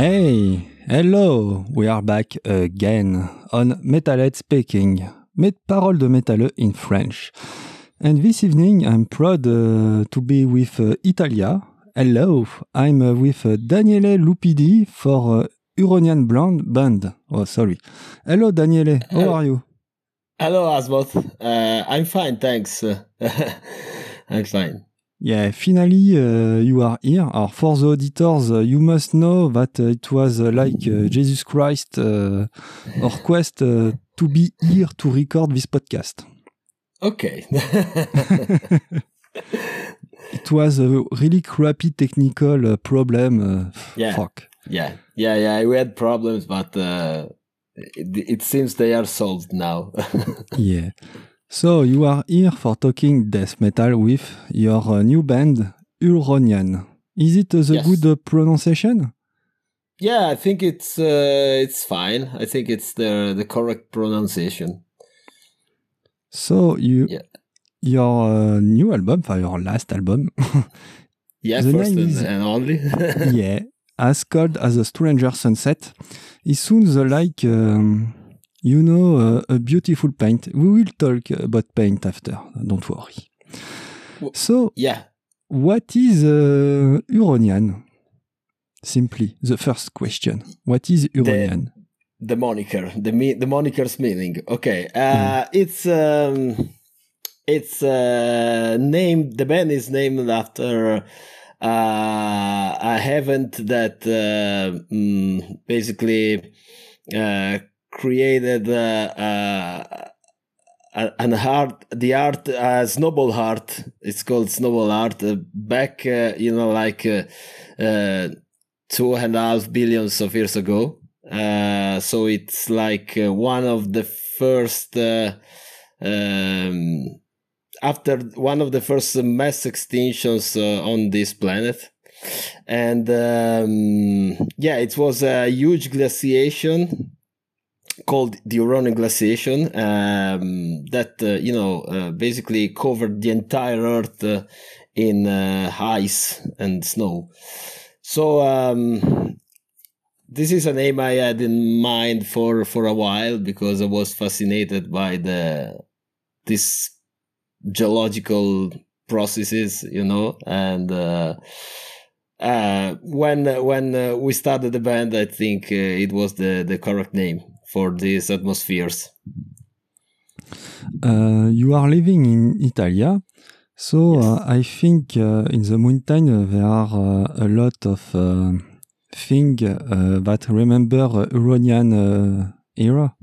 Hey, hello, we are back again on Metalhead Speaking, met parole de métalleux in French. And this evening I'm proud uh, to be with uh, Italia. Hello, I'm uh, with uh, Daniele Lupidi for uh, Huronian Blonde Band. Oh, sorry. Hello, Daniele, how Hello. are you? Hello, Asmoth. Uh, I'm fine, thanks. I'm fine. Yeah, finally uh, you are here. Or for the auditors, uh, you must know that it was uh, like uh, Jesus Christ uh, our quest uh, to be here to record this podcast. Okay. It was a really crappy technical uh, problem. Uh, Yeah. Fuck. yeah, yeah, yeah. We had problems, but uh, it, it seems they are solved now. Yeah. So you are here for talking death metal with your uh, new band Huronian. Is it the Yes. good uh, pronunciation? yeah, I think it's uh, it's fine. I think it's the the correct pronunciation. So you Yeah. your uh, new album, for your last album, Yeah, The first name and, is- and only. yeah, as called as a stranger sunset, is soon the like um, you know uh, a beautiful paint. We will talk about paint after. Don't worry. So yeah. What is uh, Huronian? Simply, the first question. What is Huronian? the moniker the me the moniker's meaning okay uh it's um it's uh named the band is named after uh a event that uh mm, basically uh created uh, uh an art the art uh, snowball art. It's called snowball art. Uh, back uh, you know like uh, uh two and a half billions of years ago. So it's like one of the first um, after one of the first mass extinctions on this planet. And um, yeah it was a huge glaciation called the Huronian glaciation um, that uh, you know uh, basically covered the entire earth uh, in uh, ice and snow. So um, this is a name I had in mind for for a while because I was fascinated by the this geological processes, you know, and uh, uh, when when uh, we started the band, I think uh, it was the the correct name for these atmospheres. Uh, you are living in Italia, so Yes. uh, I think uh, in the mountain uh, there are uh, a lot of uh, things uh, that remember uh, era.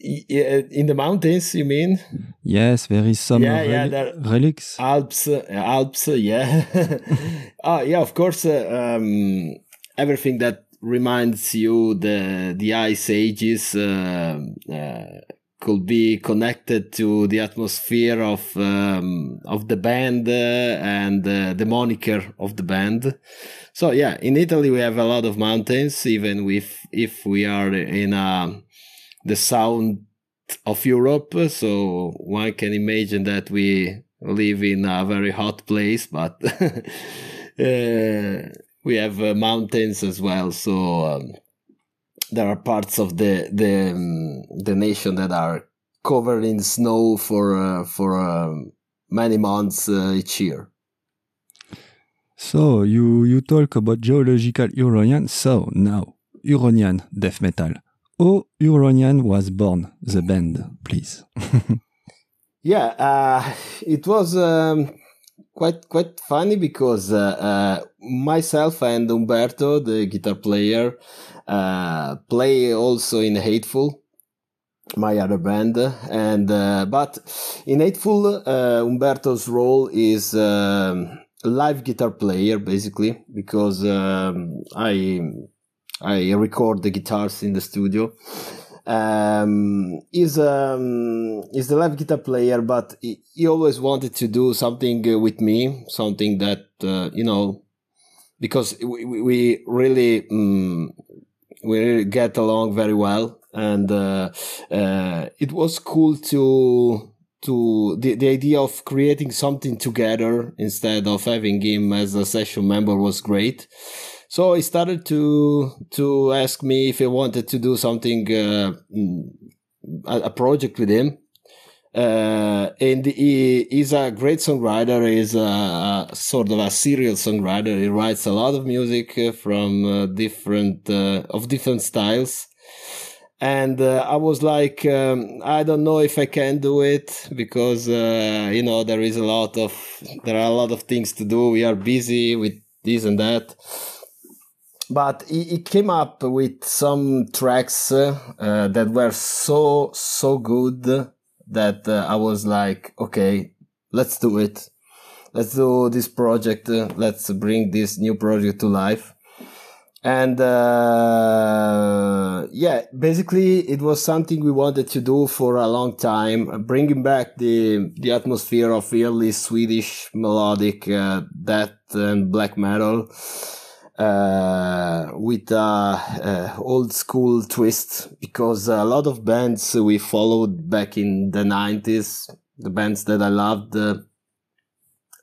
In the mountains, you mean? Yes, there is some Yeah, yeah, there- relics. Alps, Alps, yeah. ah, yeah, of course. Uh, um, everything that reminds you the the ice ages uh, uh, could be connected to the atmosphere of um, of the band uh, and uh, the moniker of the band. So yeah, in Italy we have a lot of mountains, even if if we are in uh, the south of Europe. So one can imagine that we live in a very hot place, but uh, we have uh, mountains as well. So um, there are parts of the the um, the nation that are covered in snow for uh, for um, many months uh, each year. So you you talk about geological Huronian. So now Huronian death metal. How Huronian was born? The band, please. Yeah, uh, it was um, quite quite funny because uh, uh, myself and Umberto, the guitar player, uh, play also in Hateful, my other band, and uh, but in Hateful, uh, Umberto's role is um, live guitar player basically because um, I I record the guitars in the studio um is um is the live guitar player but he, he always wanted to do something uh, with me something that uh, you know because we, we- really um, we really get along very well. And uh, uh, it was cool to to the, the idea of creating something together instead of having him as a session member was great so he started to to ask me if I wanted to do something, uh, mm, a, a project with him. Uh, and he is a great songwriter. He's a, a, sort of a serial songwriter. He writes a lot of music uh, from uh, different uh, of different styles. And uh, I was like, um, I don't know if I can do it because uh, you know there is a lot of there are a lot of things to do. We are busy with this and that. But he, he came up with some tracks that were so so good that uh, I was like, okay, let's do it. Let's do this project. Uh, let's bring this new project to life. And uh, yeah, basically, it was something we wanted to do for a long time, bringing back the the atmosphere of early Swedish melodic uh, death and black metal uh, with a, a, old school twist because a lot of bands we followed back in the 90s the bands that i loved uh,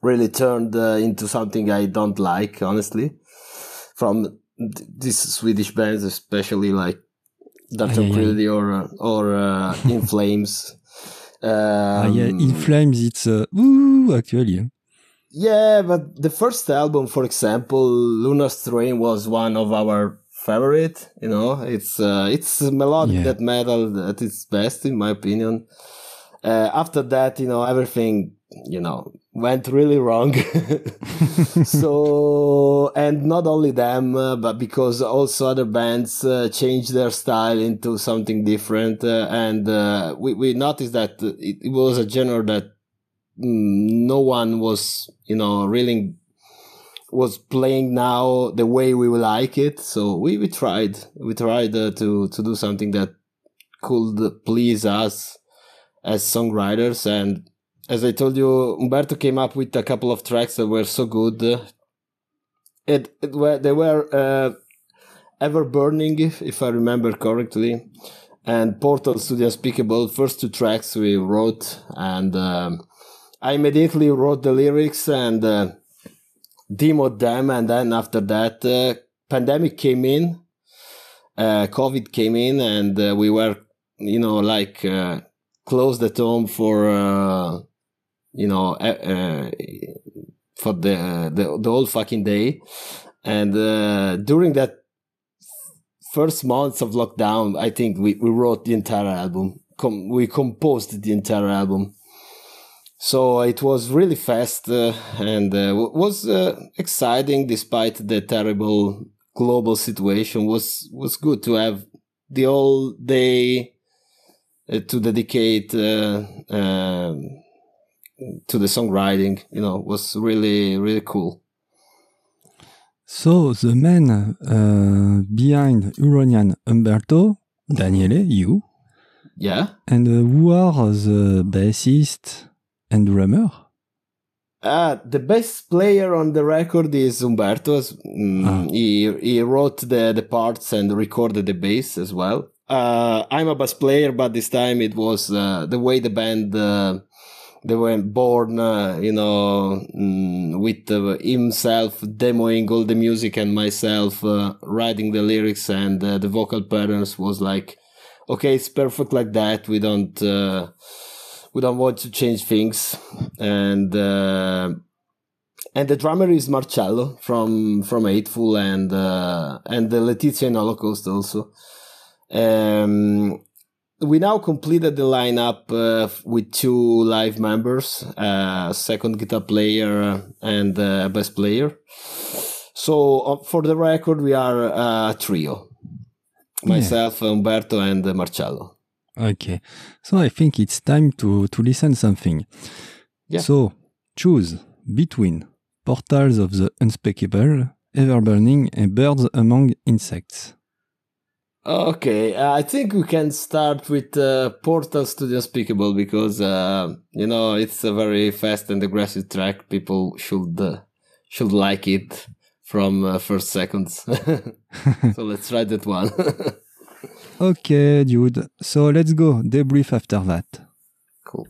really turned uh, into something i don't like honestly from th- these swedish bands especially like dr. Crilly or or uh, in flames. Um, ah, yeah, in flames it's uh, ooh actually yeah, but the first album, for example, Lunar Strain was one of our favorite. You know, it's uh, it's melodic yeah. death metal at its best, in my opinion. Uh, after that, you know, everything you know went really wrong. so, and not only them, uh, but because also other bands uh, changed their style into something different, uh, and uh, we we noticed that it, it was a genre that no one was, you know, really was playing now the way we like it. So we, we tried, we tried uh, to, to do something that could please us as songwriters. And as I told you, Umberto came up with a couple of tracks that were so good. It, it were, they were, uh, ever burning, if, if I remember correctly. And Portals to the first two tracks we wrote and, um, I immediately wrote the lyrics and uh, demoed them, and then after that, uh, pandemic came in, uh, COVID came in, and uh, we were, you know, like uh, closed at home for, uh, you know, for the, the the whole fucking day, and during that first months of lockdown, I think we, we wrote the entire album. Com- we composed the entire album so it was really fast uh, and uh, was uh, exciting despite the terrible global situation. was was good to have the whole day uh, to dedicate uh, um, to the songwriting. You know, was really really cool. So the man uh, behind Huronian Umberto, Daniele, you. Yeah. And who are the bassist? And drummer? Uh, the best player on the record is Umberto. Mm, ah. He he wrote the, the parts and recorded the bass as well. Uh, I'm a bass player, but this time it was uh, the way the band uh, they were born, uh, you know, mm, with uh, himself demoing all the music and myself uh, writing the lyrics and the vocal patterns was like, okay, it's perfect like that. We don't we don't want to change things and uh, and the drummer is Marcello from from Hateful and uh, and the Letizia in Holocaust also. Um, we now completed the lineup uh, with two live members, a second guitar player and a bass player. So uh, for the record, we are a trio: myself, yeah. Umberto, and Marcello. Okay. So I think it's time to, to listen something. Yeah. So choose between Portals of the Unspeakable, Ever Burning, and Birds Among Insects. Okay, uh, I think we can start with uh, Portals to the Unspeakable because uh, you know it's a very fast and aggressive track. People should uh, should like it from uh, first seconds. so let's try that one. Okay, dude. So let's go. Debrief after that. Cool.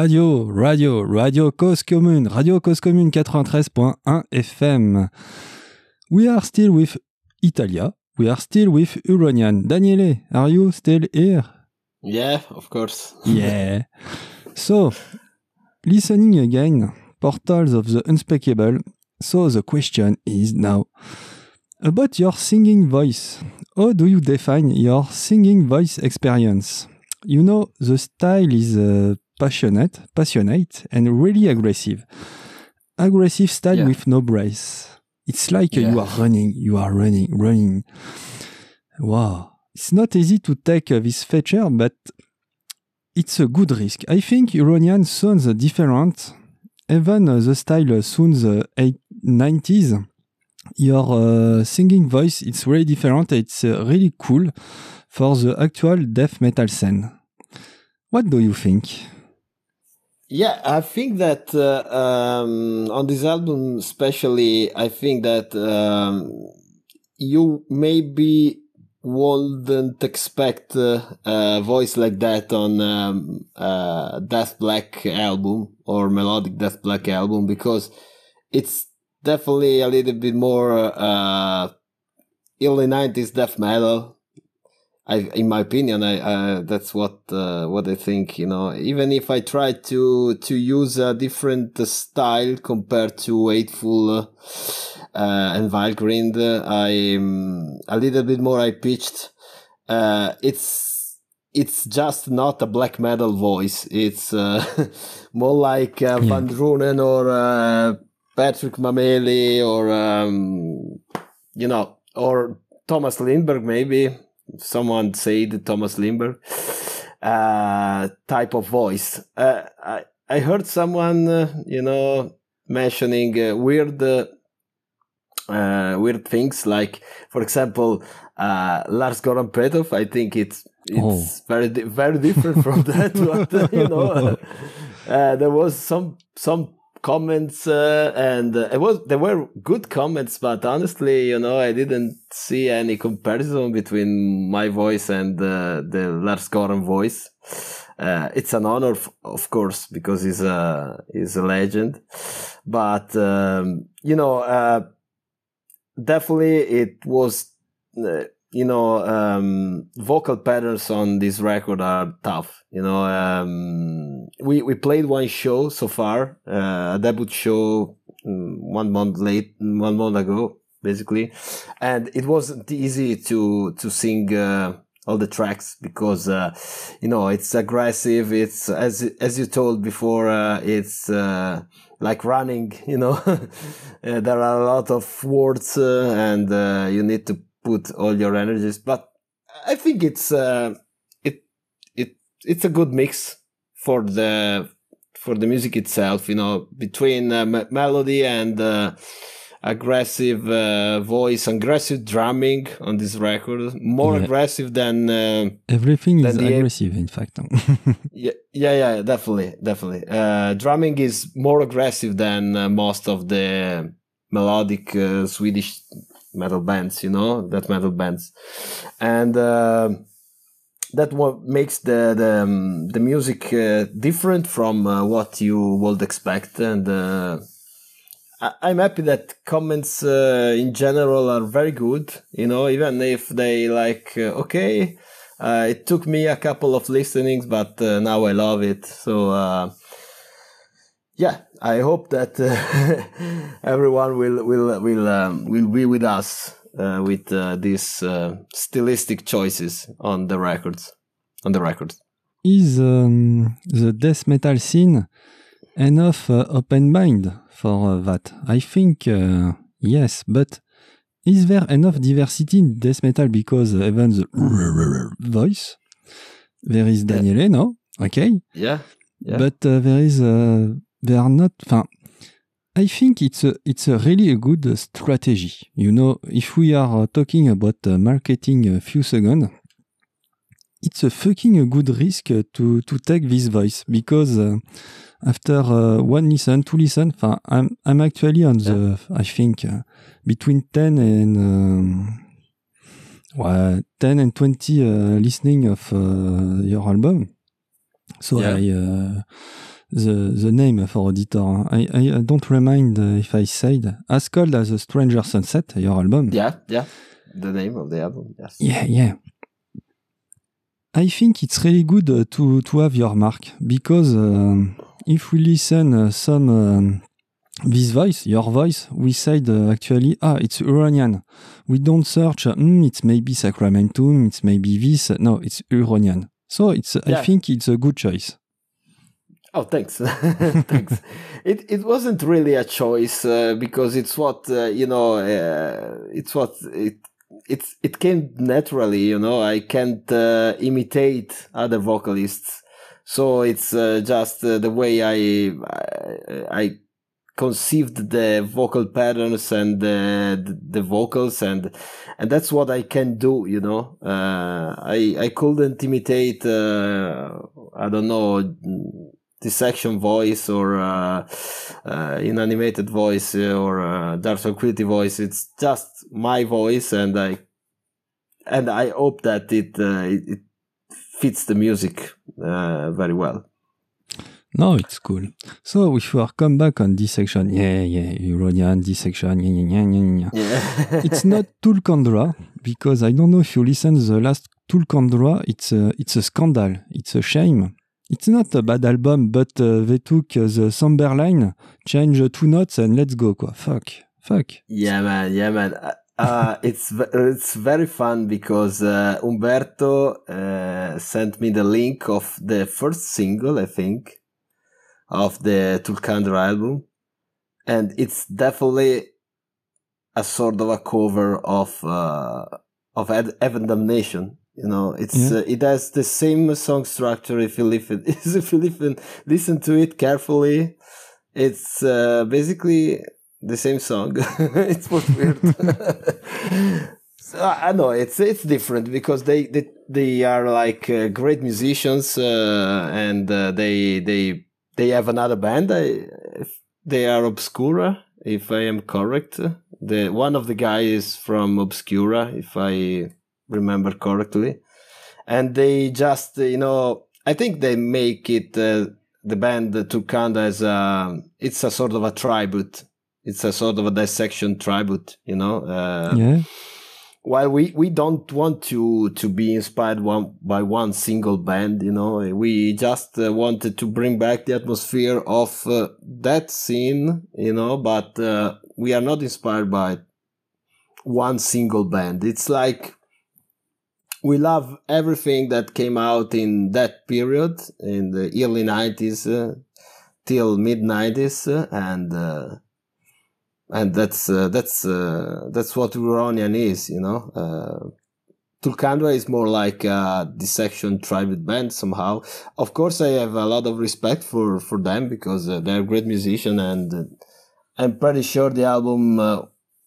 Radio, radio, radio Cause Commune, Radio Cause Commune 93.1 FM. We are still with Italia. We are still with Uronian. Daniele, are you still here? Yeah, of course. yeah. So, listening again, Portals of the Unspeakable. So the question is now about your singing voice. How do you define your singing voice experience? You know, the style is uh, passionate, passionate, and really aggressive. Aggressive style Yeah. with no brace. It's like uh, you are running, you are running, running. Wow. It's not easy to take uh, this feature, but it's a good risk. I think Huronian sounds different. Even uh, the style sounds uh, eight- 90s. Your uh, singing voice, it's really different. It's uh, really cool for the actual death metal scene. What do you think? Yeah, I think that uh, um, on this album, especially, I think that um, you maybe wouldn't expect uh, a voice like that on um, uh, Death Black album or melodic Death Black album because it's definitely a little bit more uh, early '90s death metal. I, in my opinion, I uh, that's what uh, what I think. You know, even if I try to to use a different style compared to Hateful uh, and Valgrind, I'm a little bit more high pitched. Uh, it's it's just not a black metal voice. It's uh, more like uh, Yeah. Van Drunen or uh, Patrick Mameli or um, you know or Tomas Lindberg maybe someone said Tomas Lindberg uh, type of voice. Uh, I I heard someone uh, you know mentioning uh, weird uh, uh, weird things like for example uh, Lars Goran Petrov. I think it's it's Oh. very very different from that. But you know, uh, there was some some comments uh, and uh, it was there were good comments but honestly you know i didn't see any comparison between my voice and uh, the lars goran voice. Uh, it's an honor f- of course because he's a he's a legend. But um, you know uh, definitely it was uh, you know um, vocal patterns on this record are tough you know um, we we played one show so far uh, a debut show mm, one month late one month ago basically. And it wasn't easy to to sing uh, all the tracks because uh, you know it's aggressive it's as as you told before uh, it's uh, like running you know. Uh, there are a lot of words uh, and uh, you need to put all your energies but i think it's uh, it it it's a good mix for the for the music itself you know between uh, me- melody and uh, aggressive uh, voice aggressive drumming on this record more Yeah. aggressive than uh, Everything is Then the- aggressive, in fact. yeah, yeah, yeah, definitely, definitely. Uh, drumming is more aggressive than uh, most of the melodic uh, Swedish metal bands, you know, that metal bands, and uh, that what makes the the, um, the music uh, different from uh, what you would expect. And uh, I- I'm happy that comments uh, in general are very good. You know, even if they like, uh, okay, it took me a couple of listenings, but now I love it. So, uh, yeah, I hope that uh, everyone will will will um, will be with us uh, with uh, these uh, stylistic choices on the records. On the records. is um, the death metal scene enough uh, open mind for uh, that? I think uh, yes, but is there enough diversity in death metal because even the voice? There is Daniele, no? Okay, Yeah. Yeah. but uh, there is uh, there are not. Fin, I think it's a it's a really a good strategy. You know, if we are uh, talking about uh, marketing a few seconds, it's a fucking a good risk uh, to to take this voice because uh, after uh, one listen, two listen, I'm I'm actually on the I think uh, between ten and um, well, ten and twenty uh, listening of uh, your album. So Yeah. I uh, the the name for auditor. I, I don't remind uh, if I said as cold as a Stranger Sunset, your album. Yeah, yeah. The name of the album. Yes. Yeah, yeah. I think it's really good uh, to to have your mark because uh, if we listen uh, some um, this voice, your voice, we said uh, actually, ah, it's Huronian. We don't search, mm, it's maybe Sacramentum, it's maybe this. No, it's Huronian. So it's, Yeah. I think it's a good choice. Oh, thanks. thanks. It it wasn't really a choice uh, because it's what uh, you know. Uh, it's what it it's it came naturally. You know, I can't uh, imitate other vocalists, so it's uh, just uh, the way I, I conceived the vocal patterns and the the vocals and and that's what I can do. You know, uh, I I couldn't imitate. Uh, I don't know dissection voice or uh, uh, Unanimated voice or uh, dark tranquility voice. It's just my voice, and I and I hope that it uh, it, it fits the music uh, very well. No, it's cool. So if you are come back on this section, yeah, yeah, Huronian, this section, yeah, yeah, yeah, yeah, yeah. Yeah, it's not Thulcandra because I don't know if you listen the last Thulcandra. It's a, it's a scandal. It's a shame. It's not a bad album, but uh, they took uh, the somber line, change two notes, and let's go. Quoi. Fuck, fuck. yeah, man, yeah, man. Uh, Uh, it's it's very fun because uh, Umberto uh, sent me the link of the first single, I think, of the Thulcandra album, and it's definitely a sort of a cover of uh, of Evan Damnation. You know, it's Yeah. uh, it has the same song structure. If you listen, if you listen, listen to it carefully, it's uh, basically the same song. it's what weird. so, I I know it's it's different because they they, they are like uh, great musicians uh, and uh, they they they have another band. I, if they are Obscura, if I am correct. The one of the guys is from Obscura, if I remember correctly, and they just you know I think they make it uh, the band Thulcandra as a it's a sort of a tribute. It's a sort of a dissection tribute, you know. Uh, yeah. while we we don't want to to be inspired one by one single band you know we just uh, wanted to bring back the atmosphere of uh, that scene you know but uh, we are not inspired by one single band it's like we love everything that came out in that period in the early 90s uh, till mid 90s uh, and uh, and that's uh, that's uh, that's what Huronian is, you know. Uh, Thulcandra is more like a dissection tribute band somehow. Of course, I have a lot of respect for for them because they're great musician, and I'm pretty sure the album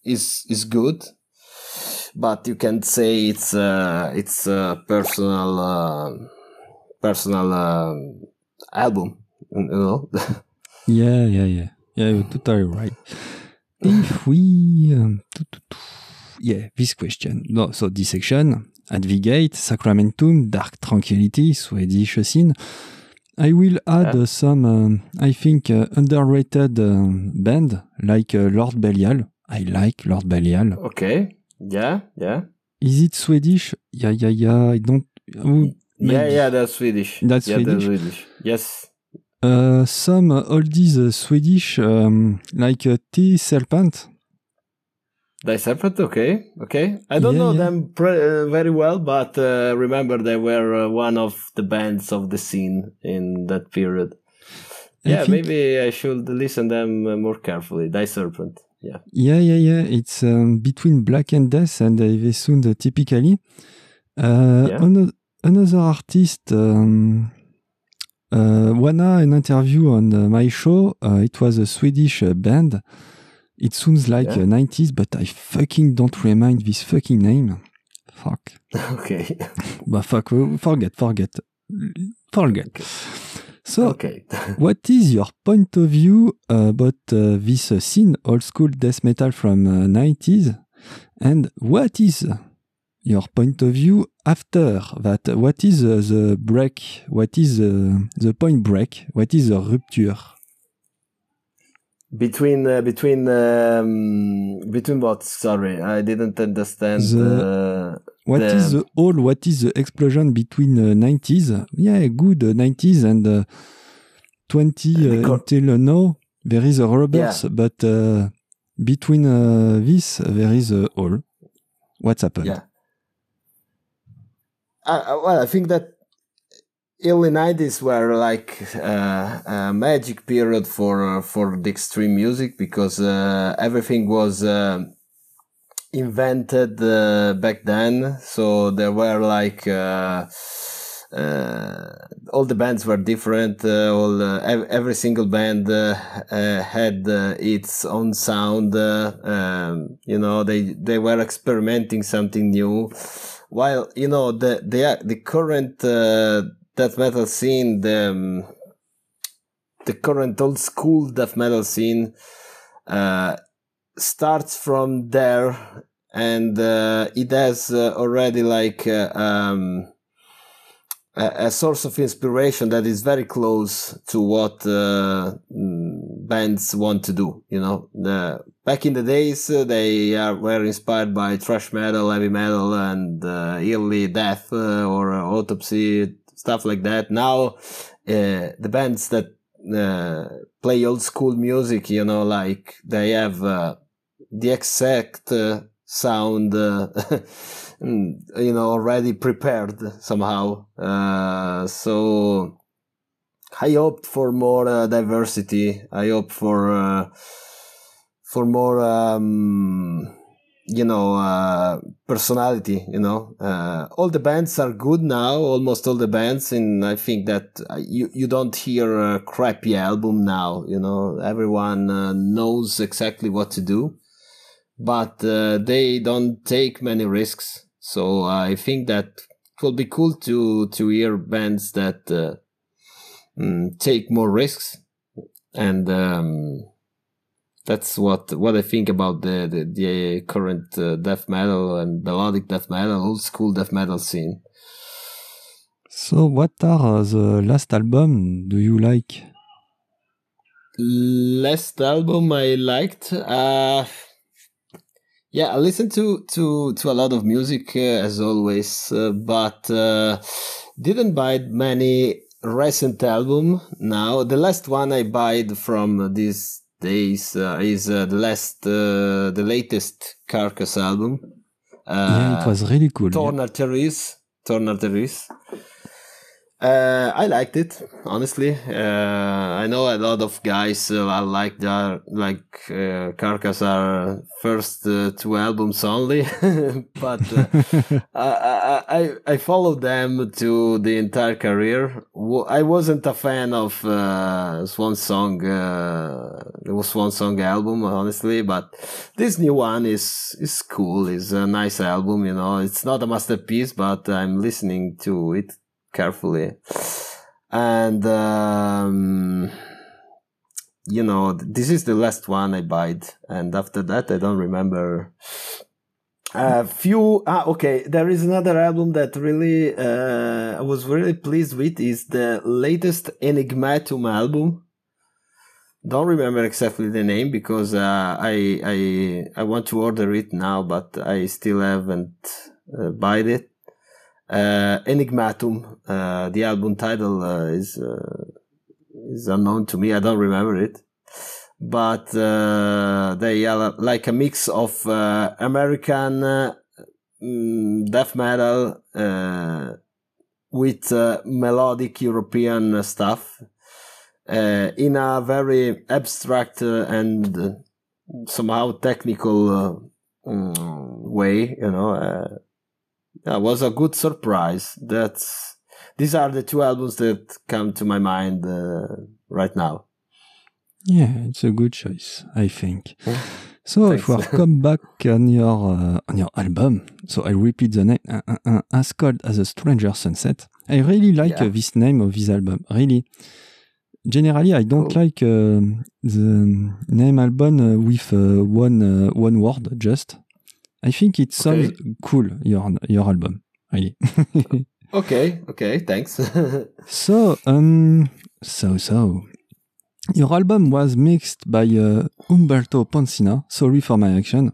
is is good. But you can say it's uh, it's a personal uh, personal uh, album, you know. Yeah, yeah, yeah. Yeah, you're totally right. If we. Um, yeah, this question. No, so this section Advigate, Sacramentum, Dark Tranquility, Swedish scene. I will add Yeah. uh, some, um, I think, uh, underrated um band like uh, Lord Belial. I like Lord Belial. okay. Yeah. Yeah. Is it Swedish? Yeah, yeah, yeah. I don't. oh, Yeah, yeah, that's Swedish. That's yeah, Swedish? That's Swedish. Yes. Uh, some oldies uh, Swedish, um, like uh, T Serpent. Die Serpent, okay, okay. I don't Yeah, know yeah. them pre- uh, very well, but uh, remember they were uh, one of the bands of the scene in that period. I yeah, think- maybe I should listen them more carefully. Die Serpent, yeah. Yeah, yeah, yeah. It's um, between Black and Death and uh, typically. Uh, Yeah. ano- another artist, um, uh, Wana, an interview on uh, my show. Uh, it was a Swedish uh, band. It sounds like Yeah. uh, 90s, but I fucking don't remind this fucking name. Fuck. okay, But fuck, uh, forget, forget. Forget. Okay. So, okay. what is your point of view about uh, this uh, scene, old school death metal from uh, 90s? And what is your point of view after that. What is uh, the break? What is uh, the point break? What is the rupture? Between uh, between um, between what? Sorry, I didn't understand. The- uh, What The- is the all? What is the explosion between uh, 90s? Yeah, good uh, 90s and uh, 20 uh, until now. There is a robbers, but uh, between uh, this there is a all. What's happened? Yeah. Well, I think that early nineties were like uh, a magic period for uh, for the extreme music because uh, everything was uh, invented uh, back then. So there were like. Uh, uh, all the bands were different. Uh, all uh, ev- every single band uh, had its own sound. Um, you know, they they were experimenting something new. While you know the the the current death metal scene, the um, the current old school death metal scene starts from there, and uh, it has uh, already like. Uh, um, a, a source of inspiration that is very close to what uh, mm, bands want to do. You know, the, back in the days, uh, they are, were inspired by thrash metal, heavy metal, and uh, early death uh, or uh, autopsy stuff like that. Now, uh, the bands that uh, play old school music, you know, like they have uh, the exact uh, sound. Uh, mm, you know already prepared somehow. Uh, so i hope for more uh, diversity. I hope for uh, for more um, you know uh, personality you know. All the bands are good now almost all the bands and i think that you you don't hear a crappy album now you know. Everyone knows exactly what to do but uh, they don't take many risks so I think that it will be cool to to hear bands that uh, mm, take more risks, and um, that's what what I think about the the, the current uh, death metal and melodic death metal, old school death metal scene. So, what are the last album do you like? Last album I liked. Uh, yeah, I listen to to to a lot of music uh, as always, uh, but uh, didn't buy many recent album. Now the last one I bought from these days uh, is uh, the last uh, the latest Carcass album. yeah, it was really cool. yeah. Torn Arteries. Torn Arteries. Uh, I liked it honestly. Uh, I know a lot of guys uh, like that, like uh, Carcass are first uh, two albums only, but uh, I, I I followed them to the entire career. I wasn't a fan of uh, Swan Song, uh, the Swan Song album, honestly, but this new one is is cool. It's a nice album, you know. It's not a masterpiece, but I'm listening to it carefully, and um, you know, this is the last one I bought, and after that, I don't remember. A few. Ah, okay. There is another album that really uh, I was really pleased with. Is the latest Enigmatum album. Don't remember exactly the name because uh, I I I want to order it now, but I still haven't uh, bought it. Uh, Enigmatum. Uh, the album title uh, is uh, is unknown to me. I don't remember it but uh, they are like a mix of uh, American mm, death metal with melodic European stuff in a very abstract and somehow technical mm, way. You know, that was a good surprise. That's these are the two albums that come to my mind uh, right now. Yeah, it's a good choice, I think. Yeah. So if we Thanks. come back on your uh, on your album, so I repeat the name uh, uh, uh, as called as a Stranger Sunset. I really like Yeah. uh, this name of this album. Really, generally I don't Cool. like uh, the name album uh, with uh, one uh, one word just. I think it sounds Okay. cool your your album. Really. Okay, okay, thanks. so um so so your album was mixed by uh, Umberto Poncina. Sorry for my action.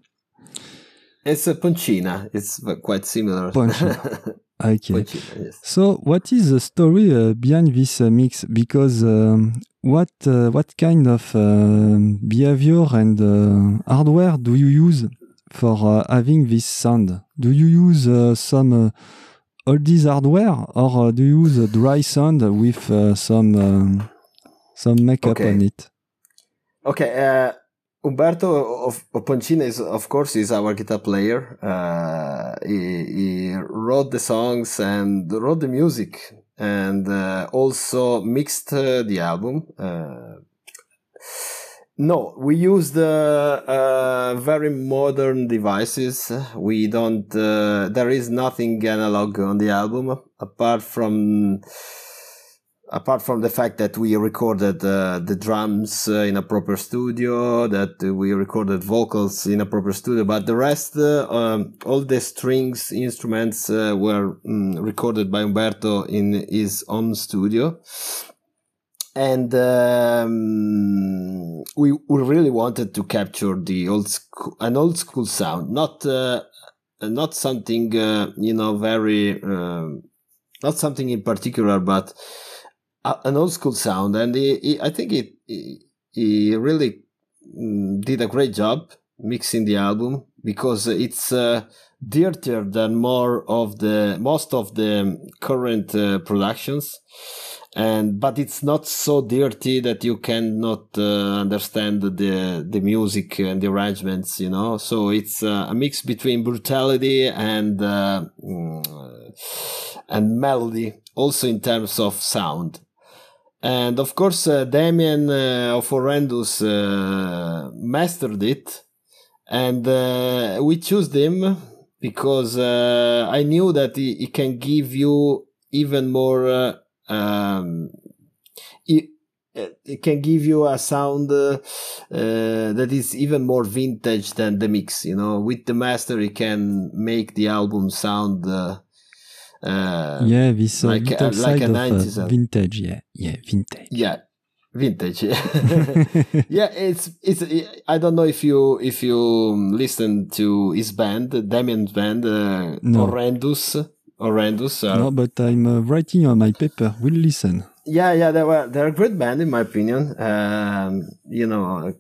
it's a Poncina. It's quite similar. Poncina. Okay. Poncina, yes. So, what is the story uh, behind this uh, mix? Because um, what uh, what kind of um behavior and uh, hardware do you use for uh, having this sound? Do you use uh, some uh, oldies hardware, or do you use a dry sound with uh, some um, some makeup Okay. on it? Okay, uh, Umberto of, of Poncina is, of course, is our guitar player. Uh, he, he wrote the songs and wrote the music, and uh, also mixed uh, the album. No, we use the uh, very modern devices. We don't. Uh, there is nothing analog on the album apart from apart from the fact that we recorded uh, the drums uh, in a proper studio, that we recorded vocals in a proper studio, but the rest, uh, um, all the strings instruments uh, were mm, recorded by Umberto in his own studio. And um, we, we really wanted to capture the old school, an old school sound, not uh, not something uh, you know very um, not something in particular, but an old school sound, and he, he, I think it he, he really mm, did a great job mixing the album because it's uh, dirtier than more of the most of the current uh, productions, and but it's not so dirty that you cannot uh, understand the the music and the arrangements, you know. So it's uh, a mix between brutality and uh, mm, and melody, also in terms of sound. And of course, uh, Damien uh, of Horrendous uh, mastered it, and we chose him because I knew that he, he can give you even more. Um, uh, it can give you a sound uh, uh, that is even more vintage than the mix. You know, with the master, it can make the album sound. Uh, uh, yeah, this uh, like a- like a of 90s uh, vintage. Yeah, yeah, vintage. yeah, vintage. yeah, it's it's. I don't know if you if you listen to his band, Damien's band, uh, No. Horrendous. Horrendous. uh, no, but I'm uh, writing on my paper. We'll listen. Yeah, yeah, they were they're a great band in my opinion. Um, you know,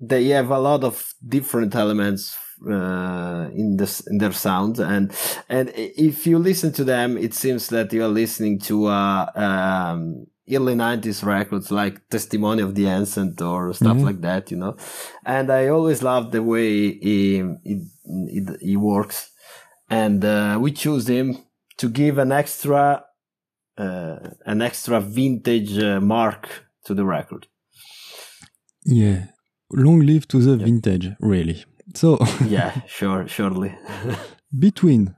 they have a lot of different elements uh, in this in their sound, and and if you listen to them, it seems that you are listening to uh, um, early '90s records like "Testimony of the Ancient" or stuff Mhm. like that. You know, and I always love the way he he, he, he works, and uh, we choose him to give an extra uh, an extra vintage uh, mark to the record. Yeah, long live to the vintage, really. So, Yeah, sure, surely. between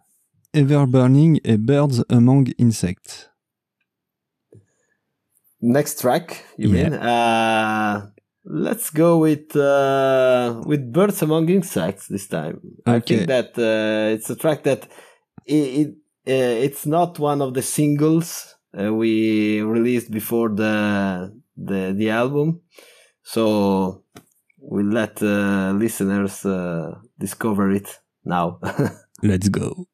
Ever Burning and Birds Among Insects. Next track, you Yeah. mean? Uh, let's go with uh, with Birds Among Insects this time. I think that uh, it's a track that it, it uh, it's not one of the singles uh, we released before the the the album, so we'll let uh, listeners uh, discover it now. Let's go.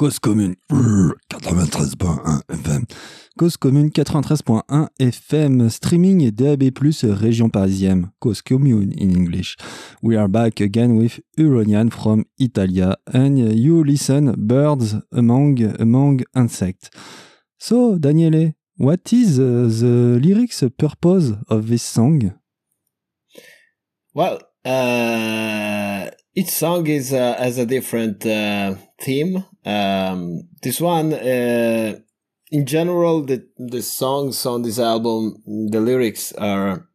Cause commune 93.1 FM. Cause commune 93.1 FM. Streaming et DAB+, région parisienne. Cause commune in English. We are back again with Uronian from Italia. And you listen birds among, among insects. So, Daniele, what is uh, the lyrics purpose of this song? Well, uh, each song is uh, has a different uh, theme. Um, this one, uh, in general, the the songs on this album, the lyrics are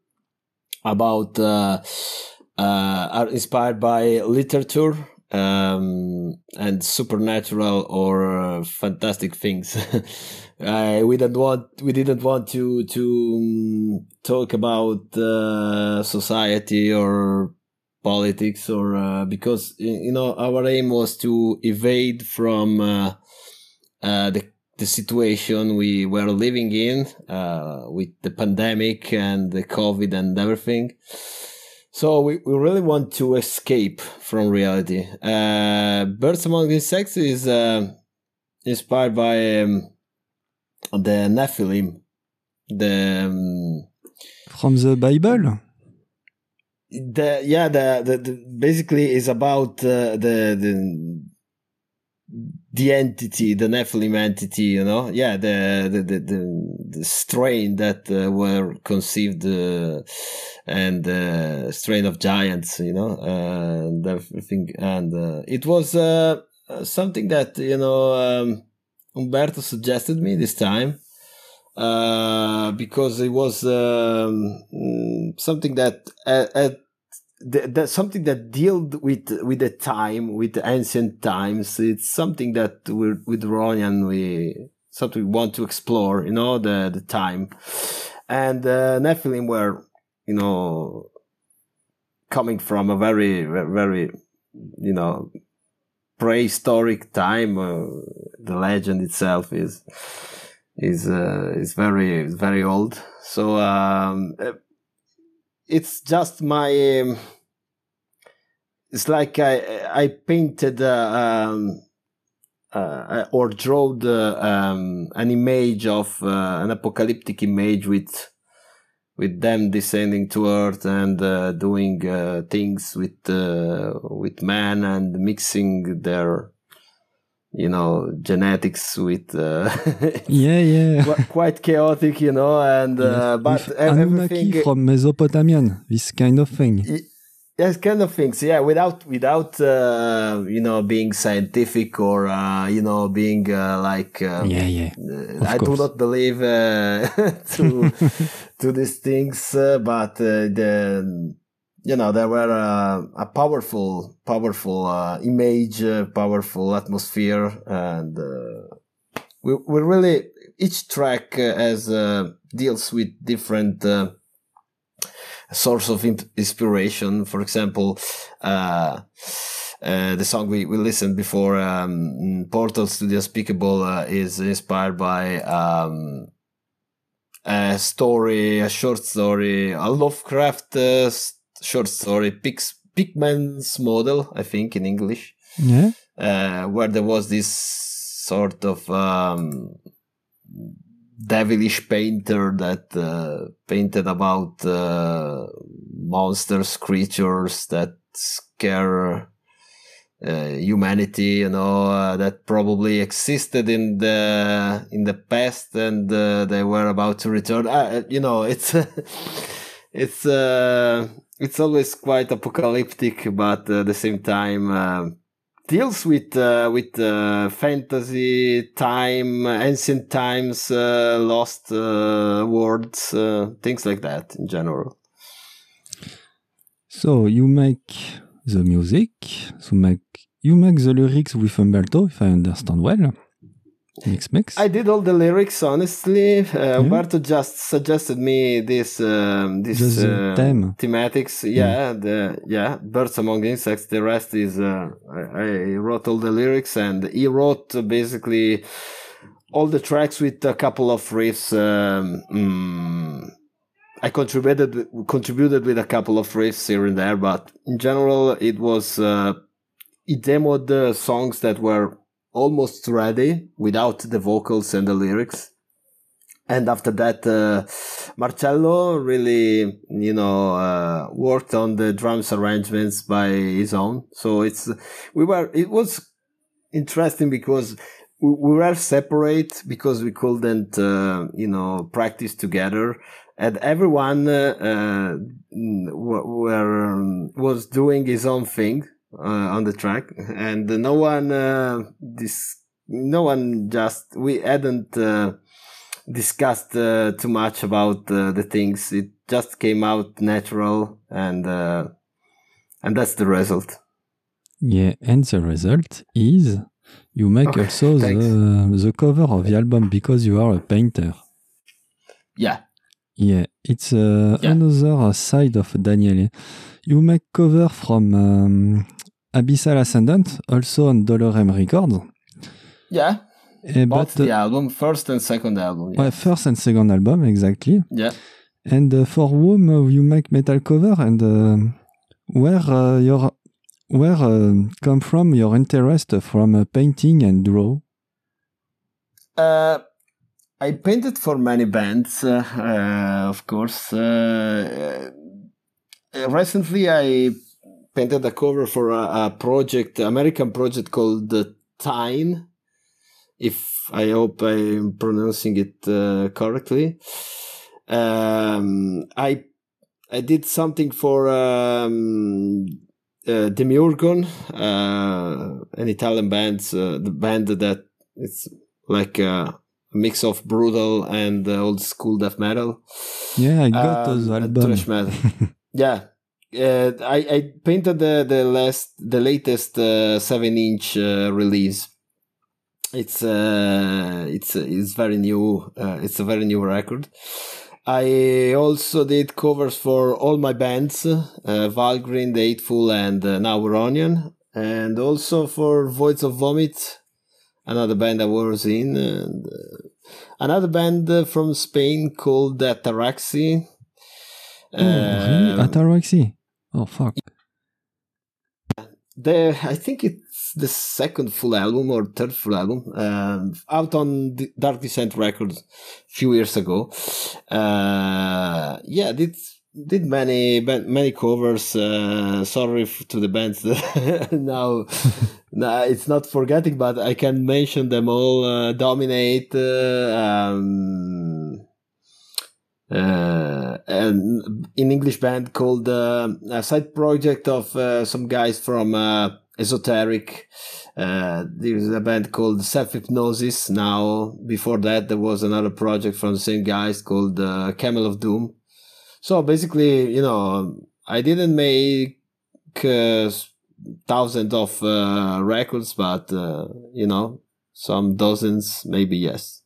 about uh, uh, are inspired by literature um, and supernatural or uh, fantastic things. uh, we didn't want we didn't want to to um, talk about uh, society or politics or uh, because you know our aim was to evade from uh, uh, the the situation we were living in uh, with the pandemic and the COVID and everything. So we, we really want to escape from reality. Uh, Birds Among Insects is uh, inspired by um, the Nephilim. The um, from the Bible. The yeah the, the, the basically is about uh, the the the entity, the Nephilim entity, you know, yeah, the the the, the, the strain that uh, were conceived uh, and uh, strain of giants, you know, and everything, and uh, it was uh, something that you know um, Umberto suggested me this time uh, because it was um, something that at, at the, the, something that dealt with with the time, with the ancient times. It's something that we with Huronian we something we want to explore. You know, the the time, and uh, Nephilim were, you know, coming from a very very, you know, prehistoric time. Uh, the legend itself is is uh, is very very old. So um, it's just my um, it's like I I painted uh, um, uh, or drew um, an image of uh, an apocalyptic image with with them descending to earth and uh, doing uh, things with uh, with man and mixing their you know genetics with yeah yeah. Quite chaotic you know and but everything from Mesopotamian this kind of thing Yes, kind of things. Yeah, without without uh, you know being scientific or uh, you know being uh, like um, yeah yeah. I course. do not believe uh, to to these things, uh, but uh, the you know there were a powerful powerful image, powerful atmosphere, and we we really each track has deals with different source of inspiration. For example, uh, uh, the song we, we listened before, um, Portals to the Unspeakable, uh, is inspired by um, a story, a short story, a Lovecraft uh, short story, Pix, Pickman's Model, I think, in English. Yeah. Uh, where there was this sort of um, devilish painter that uh, painted about uh, monsters, creatures that scare uh, humanity. You know uh, that probably existed in the in the past, and uh, they were about to return. Uh, you know, it's it's it's always quite apocalyptic, but at the same time deals with uh, with uh, fantasy, time, ancient times, uh, lost uh, words, uh, things like that in general. So you make the music, so make you make the lyrics with Umberto, if I understand well. Mix mix. I did all the lyrics honestly. Uh. Umberto just suggested me this um, this uh, theme. thematics. Yeah, yeah, the yeah birds among insects. The rest is uh, I, I, wrote all the lyrics and he wrote basically all the tracks with a couple of riffs. Um, mm, I contributed contributed with a couple of riffs here and there, but in general it was uh, he demoed the songs that were almost ready without the vocals and the lyrics. And after that, uh, Marcello really, you know, uh, worked on the drums arrangements by his own. So it's, we were, it was interesting because we, we were separate because we couldn't, uh, you know, practice together. And everyone uh, uh, were, um, was doing his own thing Uh, on the track, and no one, uh, this, no one just we hadn't uh, discussed too much about the things. It just came out natural, and and that's the result. Yeah, and the result is you make okay, also the, the cover of the album because you are a painter. Yeah. Yeah, it's uh, yeah. another side of Daniele. You make cover from um, Abyssal Ascendant, also on Dolorem Records. Yeah. Uh, Both but, the album, first and second album. Yeah. first and second album, exactly. Yeah. And uh, for whom uh, you make metal cover and uh, where uh, your where come from your interest from painting and draw? Uh, I painted for many bands, uh, uh, of course. Uh, uh, recently, I painted a cover for a, a project, American project called the Tyne. If I hope I'm pronouncing it uh, correctly. Um, I I did something for um, uh, Demiurgon, uh, an Italian band, uh, the band that it's like a mix of brutal and uh, old school death metal. Yeah, I got um, those albums. metal. yeah, uh, I I painted the the last the latest uh, seven inch uh, release. It's uh it's it's very new. Uh, it's a very new record. I also did covers for all my bands, uh, Valgrind, The Hateful, and uh, Now Onion, and also for Voids of Vomit, another band I was in, and uh, another band uh, from Spain called Ataraxy. Oh, really? Um, Ataraxy? Oh, fuck. The, I think it's the second full album or third full album, um, out on Dark Descent Records a few years ago. Uh, yeah, it's did many many covers. Uh, sorry to the bands now. now it's not forgetting, but I can mention them all. Uh, Dominate, uh, um, uh, and in English band called uh, a side project of uh, some guys from uh, Esoteric. there's a band called Self Hypnosis. Now, before that, there was another project from the same guys called Camel of Doom so basically, you know, I didn't make uh, thousands of uh, records, but uh, you know, some dozens, maybe yes.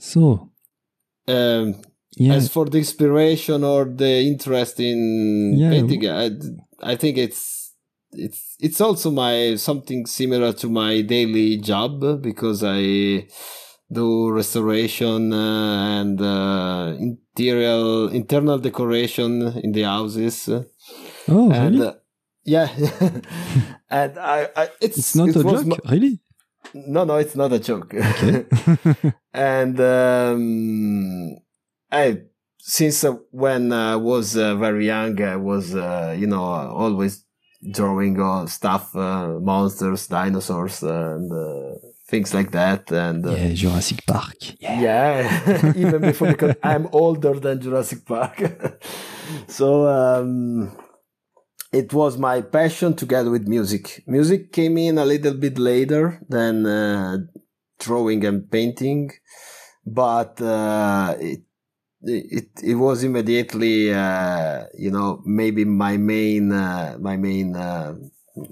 So, um, yeah. as for the inspiration or the interest in yeah. painting, I, I think it's it's it's also my something similar to my daily job because I do restoration uh, and uh, interior internal decoration in the houses. Oh, and, really? Uh, yeah, and I, I it's it's not it a joke, really. No, no, it's not a joke. Okay. and um, I since uh, when I was uh, very young, I was uh, you know always drawing on stuff, monsters, dinosaurs, and things like that. And uh, yeah, Jurassic Park. Yeah, yeah even before because I'm older than Jurassic Park. so um, it was my passion together with music. Music came in a little bit later than uh, drawing and painting, but uh, it it it was immediately uh, you know maybe my main uh, my main uh,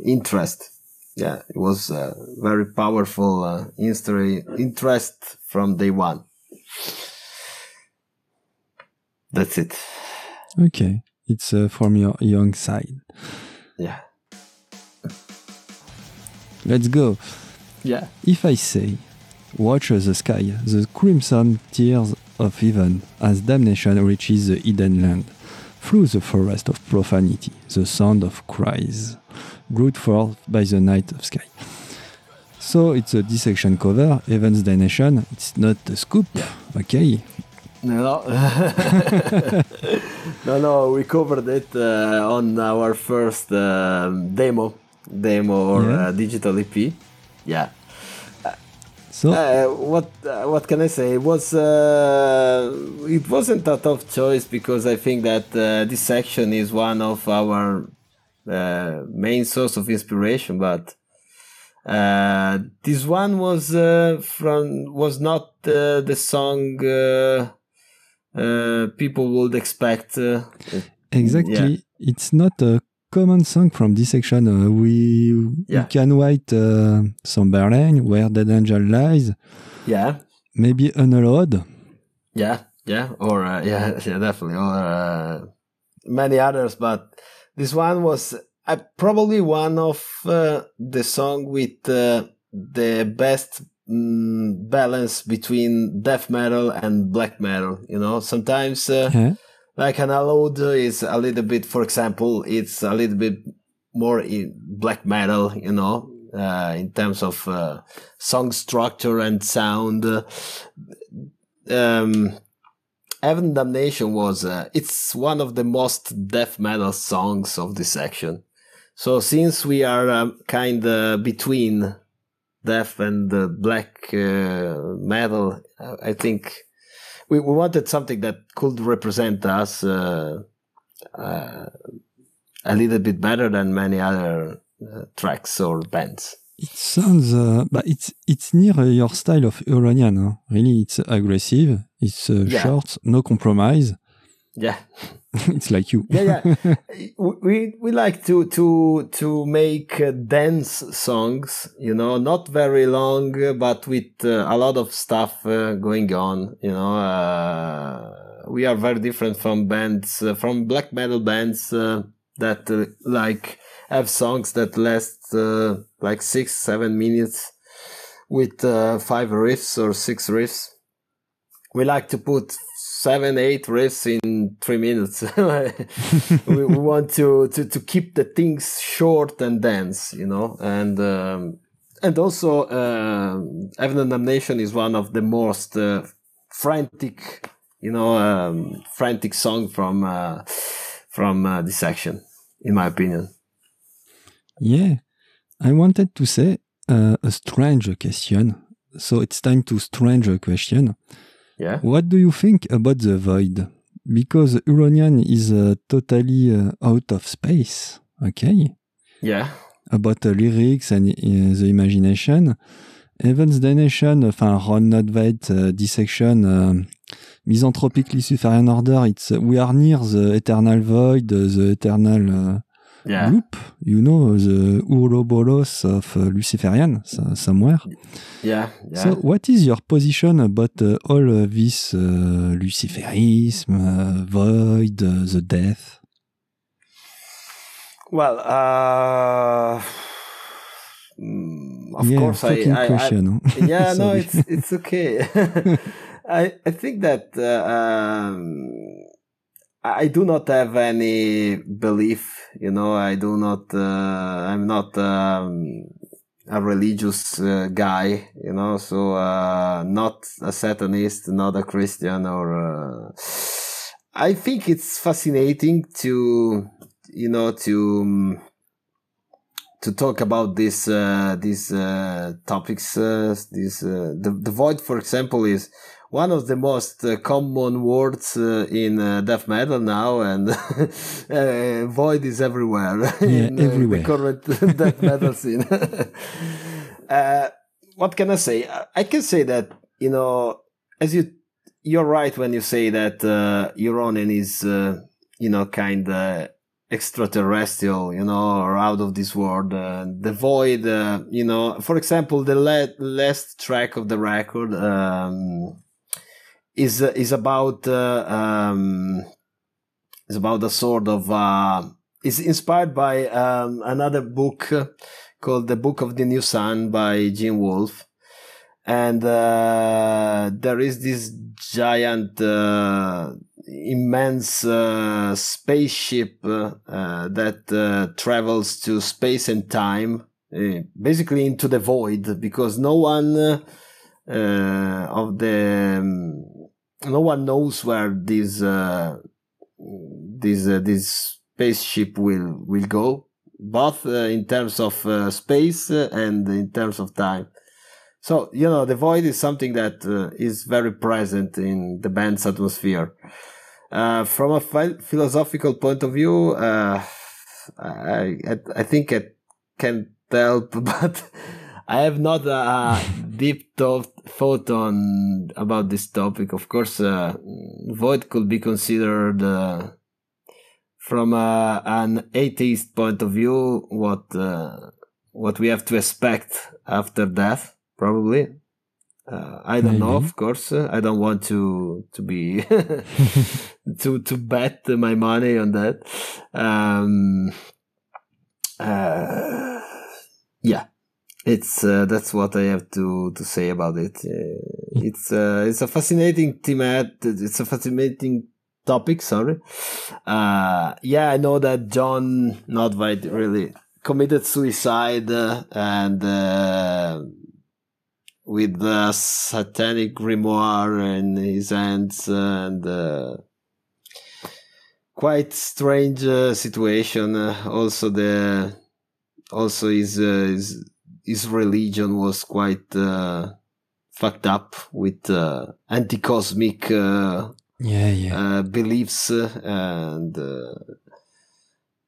interest yeah, it was a very powerful uh, interest from day one. That's it. Okay, it's uh, from your young side. Yeah. Let's go. Yeah. If I say, watch the sky, the crimson tears of heaven as damnation reaches the hidden land, through the forest of profanity, the sound of cries brought forth by the night of sky. So it's a dissection cover, Heaven's Damnation. It's not a scoop. Okay. No, no, no. We covered it uh, on our first um, demo, demo or Yeah. uh, digital EP. Yeah. So Uh, what uh, what can I say? It was uh, it wasn't a tough choice because I think that uh, Dissection is one of our uh, main source of inspiration. But uh, this one was uh, from was not uh, the song uh, people would expect. Uh, exactly, it's not a common song from dissection. Uh, we, Yeah. we can write uh, Somberlain, Where Dead Angel Lies, yeah, maybe Unhallowed. Yeah, yeah, or uh, yeah, yeah, definitely, or uh, many others. But this one was uh, probably one of uh, the song with uh, the best mm, balance between death metal and black metal. You know, sometimes uh, Yeah. like Unhallowed is a little bit, for example, it's a little bit more in black metal. You know. Uh, in terms of uh, song structure and sound, um, Heaven Damnation was uh, it's one of the most death metal songs of Dissection. So since we are um, kind of between death and uh, black uh, metal, I think we, we wanted something that could represent us uh, uh, a little bit better than many other uh, tracks or bands. It sounds, uh, but it's it's near uh, your style of Huronian. Huh? Really, it's aggressive. It's uh, Yeah. short, no compromise. Yeah. it's like you. yeah, yeah. we we like to to to make uh, dance songs, you know, not very long, but with uh, a lot of stuff uh, going on. You know, uh, we are very different from bands, uh, from black metal bands uh, that uh, like have songs that last uh, like six, seven minutes with uh, five riffs or six riffs. We like to put seven, eight riffs in three minutes. we, we want to, to, to keep the things short and dense, you know, and um, and also uh, Heaven and Damnation is one of the most uh, frantic, you know, um, frantic song from uh, from uh, Dissection, in my opinion. Yeah, I wanted to say uh, a strange question. So it's time to strange a question. Yeah. What do you think about the void? Because Uranian is uh, totally uh, out of space. Okay. Yeah. About the lyrics and uh, the imagination. Evans Damnation, enfin Ron Nodveit uh, dissection, uh, Misanthropic Luciferian Order, it's uh, we are near the eternal void, uh, the eternal uh, Yeah. loop, you know, the Ouroboros of uh, Luciferian, so- somewhere. Yeah. Yeah. So, what is your position about uh, all this uh, Luciferism, void, the death? well, uh, mm, of yeah, course, I, fucking I, I, question. yeah no it's it's okay i i think that uh, um i do not have any belief you know i do not uh, i'm not um a religious uh, guy you know so uh not a satanist not a christian or uh, i think it's fascinating to you know to um, to talk about this uh, these uh, topics. Uh, this the the void, for example, is one of the most uh, common words uh, in uh, death metal now, and uh, void is everywhere in uh, everywhere. the current death metal scene. uh, what can I say? I- can say that you know, as you you're right when you say that uh, Huronian is uh, you know kind of extraterrestrial, you know, or out of this world. Uh, the void, uh, you know, for example, the la- last track of the record um, is uh, is about uh, um, is about a sort of uh, is inspired by um, another book uh, called the Book of the New Sun by Gene Wolfe. And uh, there is this giant, uh, immense spaceship that travels to space and time basically into the void because no one uh, of the um, no one knows where this uh, this uh, this spaceship will will go, both uh, in terms of uh, space and in terms of time. So you know, the void is something that is very present in the band's atmosphere. from a philosophical point of view, I, I I think I can help, but I have not deep thought, thought on about this topic. Of course, uh, void could be considered uh, from uh, an atheist point of view what uh, what we have to expect after death, probably. Uh, I don't Maybe. know, of course. I don't want to to be to to bet my money on that. Um, uh, yeah, it's uh, that's what I have to to say about it. Uh, it's uh, it's a fascinating thematic. It's a fascinating topic. Sorry. Uh, yeah, I know that Jon Nödtveidt really committed suicide uh, and uh, with the satanic grimoire in his hands and quite strange situation. also the also his, his his religion was quite uh, fucked up with uh, anti-cosmic uh, yeah, yeah. Uh, beliefs and uh,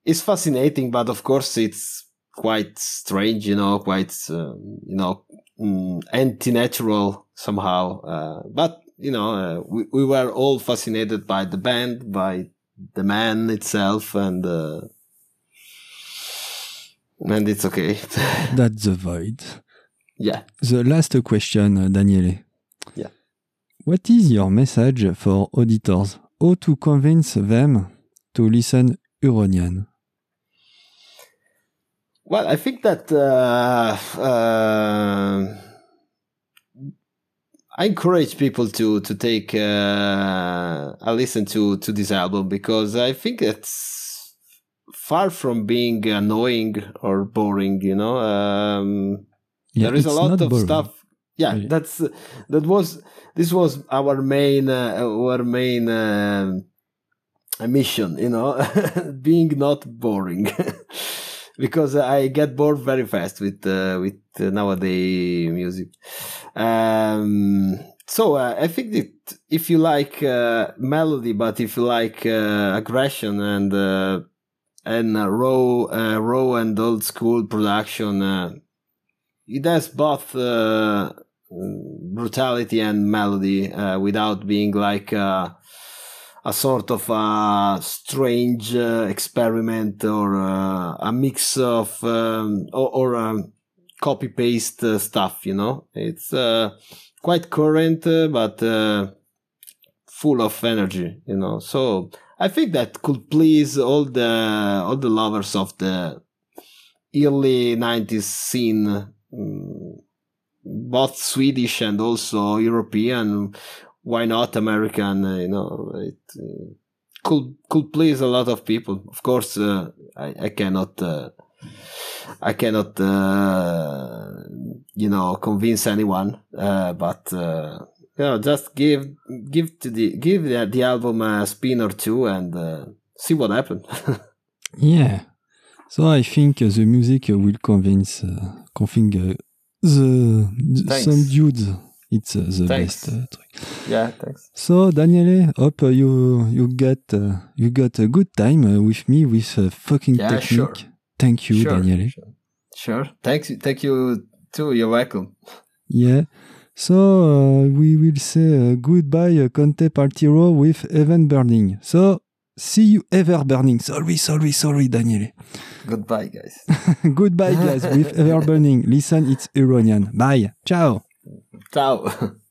it's fascinating but of course it's quite strange you know quite um, you know mm, anti-natural somehow uh, but you know we, we were all fascinated by the band by the man itself and and it's okay. That's the void. Yeah. The last question, Daniele. Yeah. What is your message for auditors? How to convince them to listen Huronian? Well, I think that uh, uh, I encourage people to to take uh, a listen to to this album because I think it's far from being annoying or boring. You know, um, yeah, there is a lot of boring. stuff. Yeah, that's that was this was our main uh, our main uh, mission. You know, being not boring. because I get bored very fast with uh, with nowadays music. Um, so uh, I think that if you like uh, melody, but if you like uh, aggression and uh, and uh, raw, uh, raw and old school production. Uh, it has both uh, brutality and melody uh, without being like uh, a sort of a strange experiment or a mix of um, or, or um, copy paste stuff. You know, it's quite current, but full of energy. You know, so I think that could please all the all the lovers of the early 90s scene um, both Swedish and also European. Why not American? Uh, you know it uh, could could please a lot of people. Of course uh, I, I cannot uh, I cannot uh, you know convince anyone but know, just give give to the give the, the album a spin or two and uh, see what happens. yeah. So I think uh, the music will convince uh, convince uh, the, the some dudes it's uh, the thanks. best uh, Yeah, thanks. So Daniele, hope uh, you you got uh, you got a good time uh, with me with uh, fucking yeah, technique. Sure. Thank you, sure, Daniele. Sure. sure. Thanks. Thank you too. You're welcome. Yeah. So uh, we will say uh, goodbye uh, Conte Partiro with Ever Burning. So see you ever burning. Sorry, sorry, sorry, Daniele. Goodbye, guys. goodbye, guys, with ever burning. Listen, it's Huronian. Bye. Ciao. Ciao.